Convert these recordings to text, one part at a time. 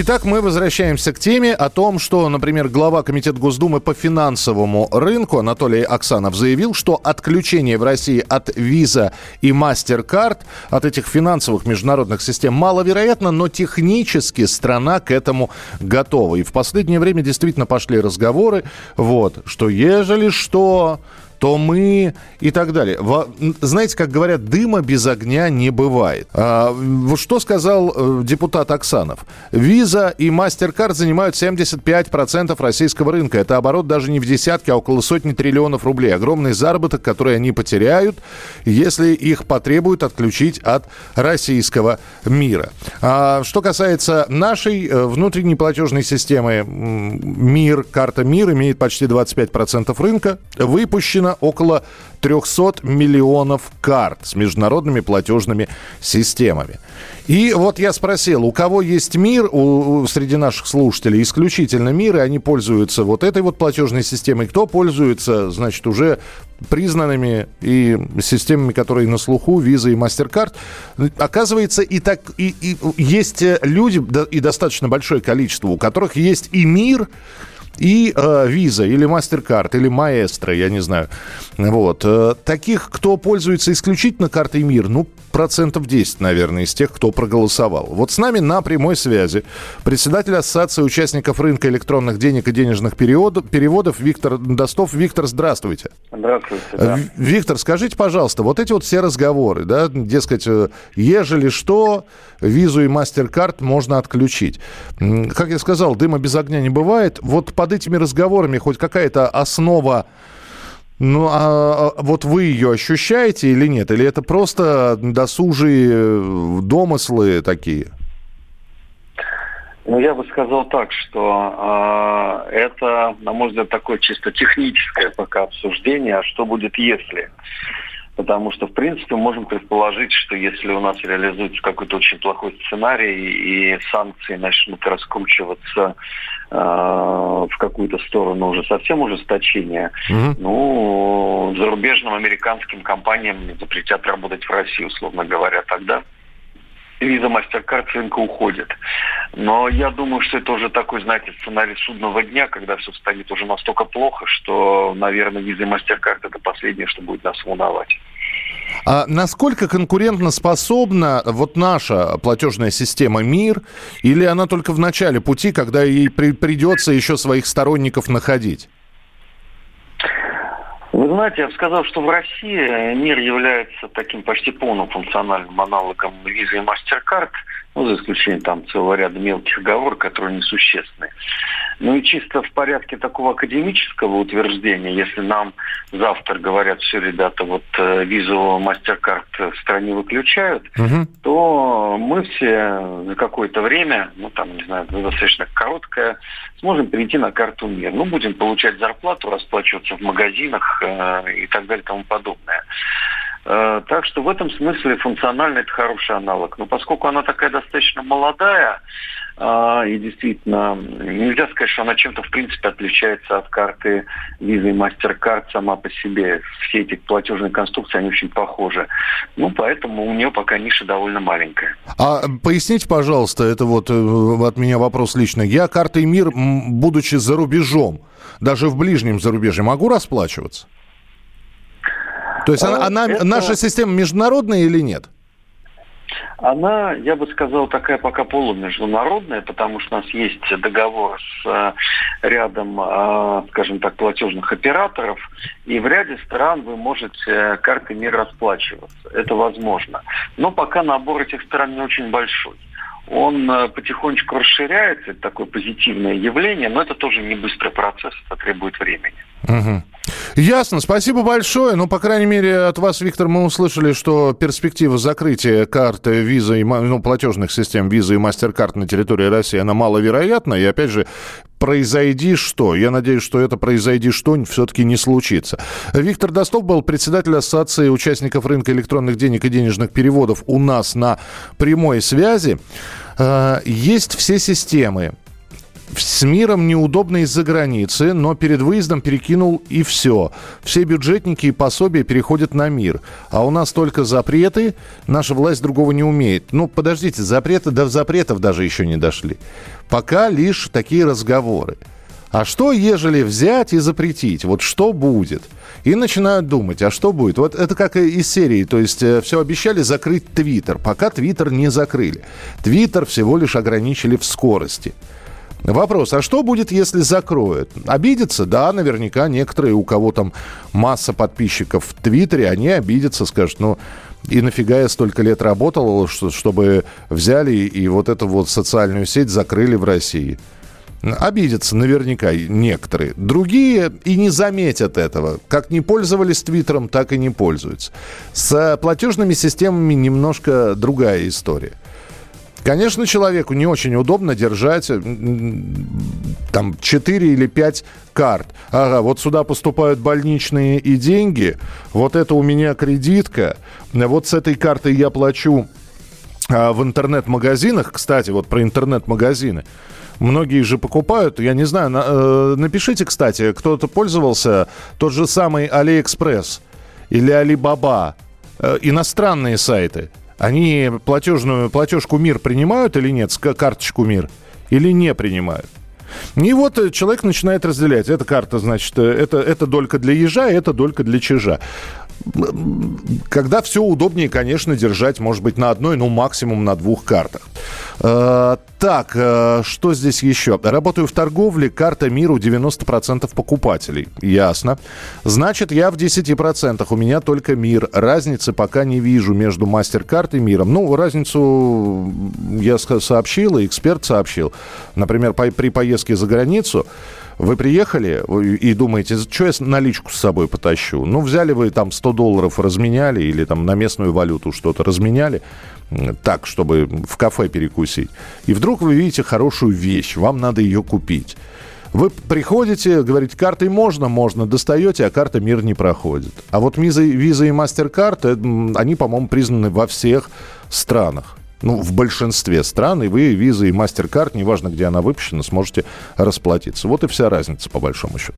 Итак, мы возвращаемся к теме о том, что, например, глава Комитета Госдумы по финансовому рынку Анатолий Оксанов заявил, что отключение в России от Visa и MasterCard, от этих финансовых международных систем, маловероятно, но технически страна к этому готова. И в последнее время действительно пошли разговоры, вот, что ежели что, то мы и так далее. Во, знаете, как говорят, дыма без огня не бывает. А, что сказал э, депутат Оксанов? Виза и MasterCard занимают 75% российского рынка. Это оборот даже не в десятки, а около сотни триллионов рублей. Огромный заработок, который они потеряют, если их потребуют отключить от российского мира. А, что касается нашей э, внутренней платежной системы, МИР, карта МИР имеет почти 25% рынка. Выпущено около 300 миллионов карт с международными платежными системами. И вот я спросил, у кого есть мир у, среди наших слушателей, исключительно мир, и они пользуются вот этой вот платежной системой, кто пользуется, значит, уже признанными и системами, которые на слуху, Visa и MasterCard. Оказывается, и так и, и есть люди, да, и достаточно большое количество, у которых есть и мир, и э, Visa или MasterCard или Maestro, я не знаю. Вот. Э, таких, кто пользуется исключительно картой МИР, ну, процентов 10, наверное, из тех, кто проголосовал. Вот с нами на прямой связи председатель Ассоциации участников рынка электронных денег и денежных переводов, Виктор Достов. Виктор, здравствуйте. Здравствуйте. Да. Виктор, скажите, пожалуйста, вот эти вот все разговоры, да, дескать, э, ежели что, визу и MasterCard можно отключить. Как я сказал, дыма без огня не бывает. Вот под этими разговорами хоть какая-то основа ну, а, а вот вы ее ощущаете или нет? Или это просто досужие э, домыслы такие? Ну, я бы сказал так, что э, это, на мой взгляд, такое чисто техническое пока обсуждение, а что будет если? Потому что, в принципе, можем предположить, что если у нас реализуется какой-то очень плохой сценарий и санкции начнут раскручиваться э, в какую-то сторону уже совсем ужесточения, угу. ну, зарубежным американским компаниям запретят работать в России, условно говоря, тогда виза MasterCard с рынка уходит. Но я думаю, что это уже такой, знаете, сценарий судного дня, когда все станет уже настолько плохо, что, наверное, виза MasterCard это последнее, что будет нас волновать. А насколько конкурентно способна вот наша платежная система МИР, или она только в начале пути, когда ей при, придется еще своих сторонников находить? Вы знаете, я бы сказал, что в России мир является таким почти полным функциональным аналогом визы и MasterCard, ну, за исключением там целого ряда мелких оговорок, которые несущественны. Ну и чисто в порядке такого академического утверждения, если нам завтра говорят, все, ребята, вот э, визу MasterCard в стране выключают, угу. то мы все за какое-то время, ну там, не знаю, достаточно короткое, сможем перейти на карту МИР. Ну, будем получать зарплату, расплачиваться в магазинах э, и так далее и тому подобное. Э, так что в этом смысле функционально это хороший аналог. Но поскольку она такая достаточно молодая, э, и действительно, нельзя сказать, что она чем-то в принципе отличается от карты Visa и MasterCard сама по себе. Все эти платежные конструкции, они очень похожи. Ну, поэтому у нее пока ниша довольно маленькая. А поясните, пожалуйста, это вот э, от меня вопрос лично. Я картой МИР, будучи за рубежом, даже в ближнем зарубежье, могу расплачиваться? То есть она, она это... наша система международная или нет? Она, я бы сказал, такая пока полумеждународная, потому что у нас есть договор с э, рядом, э, скажем так, платежных операторов, и в ряде стран вы можете э, карты мир расплачиваться. Это возможно. Но пока набор этих стран не очень большой он потихонечку расширяется, это такое позитивное явление, но это тоже не быстрый процесс, это требует времени. Угу. Ясно, спасибо большое. Ну, по крайней мере, от вас, Виктор, мы услышали, что перспектива закрытия карты визы и ну, платежных систем визы и MasterCard на территории России, она маловероятна. И опять же, произойди что. Я надеюсь, что это произойди что все-таки не случится. Виктор Достов был председатель Ассоциации участников рынка электронных денег и денежных переводов у нас на прямой связи. Э, есть все системы с миром неудобно из-за границы, но перед выездом перекинул и все. Все бюджетники и пособия переходят на мир. А у нас только запреты, наша власть другого не умеет. Ну, подождите, запреты, до запретов даже еще не дошли. Пока лишь такие разговоры. А что, ежели взять и запретить? Вот что будет? И начинают думать, а что будет? Вот это как из серии, то есть э, все обещали закрыть Твиттер, пока Твиттер не закрыли. Твиттер всего лишь ограничили в скорости. Вопрос, а что будет, если закроют? Обидятся? Да, наверняка некоторые, у кого там масса подписчиков в Твиттере, они обидятся, скажут, ну, и нафига я столько лет работал, чтобы взяли и вот эту вот социальную сеть закрыли в России? Обидятся наверняка некоторые. Другие и не заметят этого. Как не пользовались Твиттером, так и не пользуются. С платежными системами немножко другая история. Конечно, человеку не очень удобно держать там 4 или 5 карт. Ага, вот сюда поступают больничные и деньги, вот это у меня кредитка, вот с этой картой я плачу а, в интернет-магазинах. Кстати, вот про интернет-магазины. Многие же покупают, я не знаю, на, э, напишите, кстати, кто-то пользовался тот же самый Алиэкспресс или Alibaba, э, иностранные сайты – они платежную, платежку МИР принимают или нет, карточку МИР, или не принимают? И вот э, человек начинает разделять. Эта карта, значит, э, это, это долька для ежа, это долька для чижа когда все удобнее, конечно, держать, может быть, на одной, ну, максимум на двух картах. Э, так, э, что здесь еще? Работаю в торговле, карта миру 90% покупателей. Ясно. Значит, я в 10%, у меня только мир. Разницы пока не вижу между MasterCard и миром. Ну, разницу я сообщил, и эксперт сообщил. Например, при поездке за границу вы приехали и думаете, что я наличку с собой потащу? Ну, взяли вы там 100 долларов, разменяли или там на местную валюту что-то разменяли, так, чтобы в кафе перекусить. И вдруг вы видите хорошую вещь, вам надо ее купить. Вы приходите, говорите, картой можно, можно, достаете, а карта мир не проходит. А вот виза, виза и MasterCard, они, по-моему, признаны во всех странах ну, в большинстве стран, и вы визы и MasterCard, неважно, где она выпущена, сможете расплатиться. Вот и вся разница, по большому счету.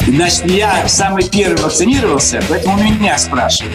Значит, я самый первый вакцинировался, поэтому меня спрашивают.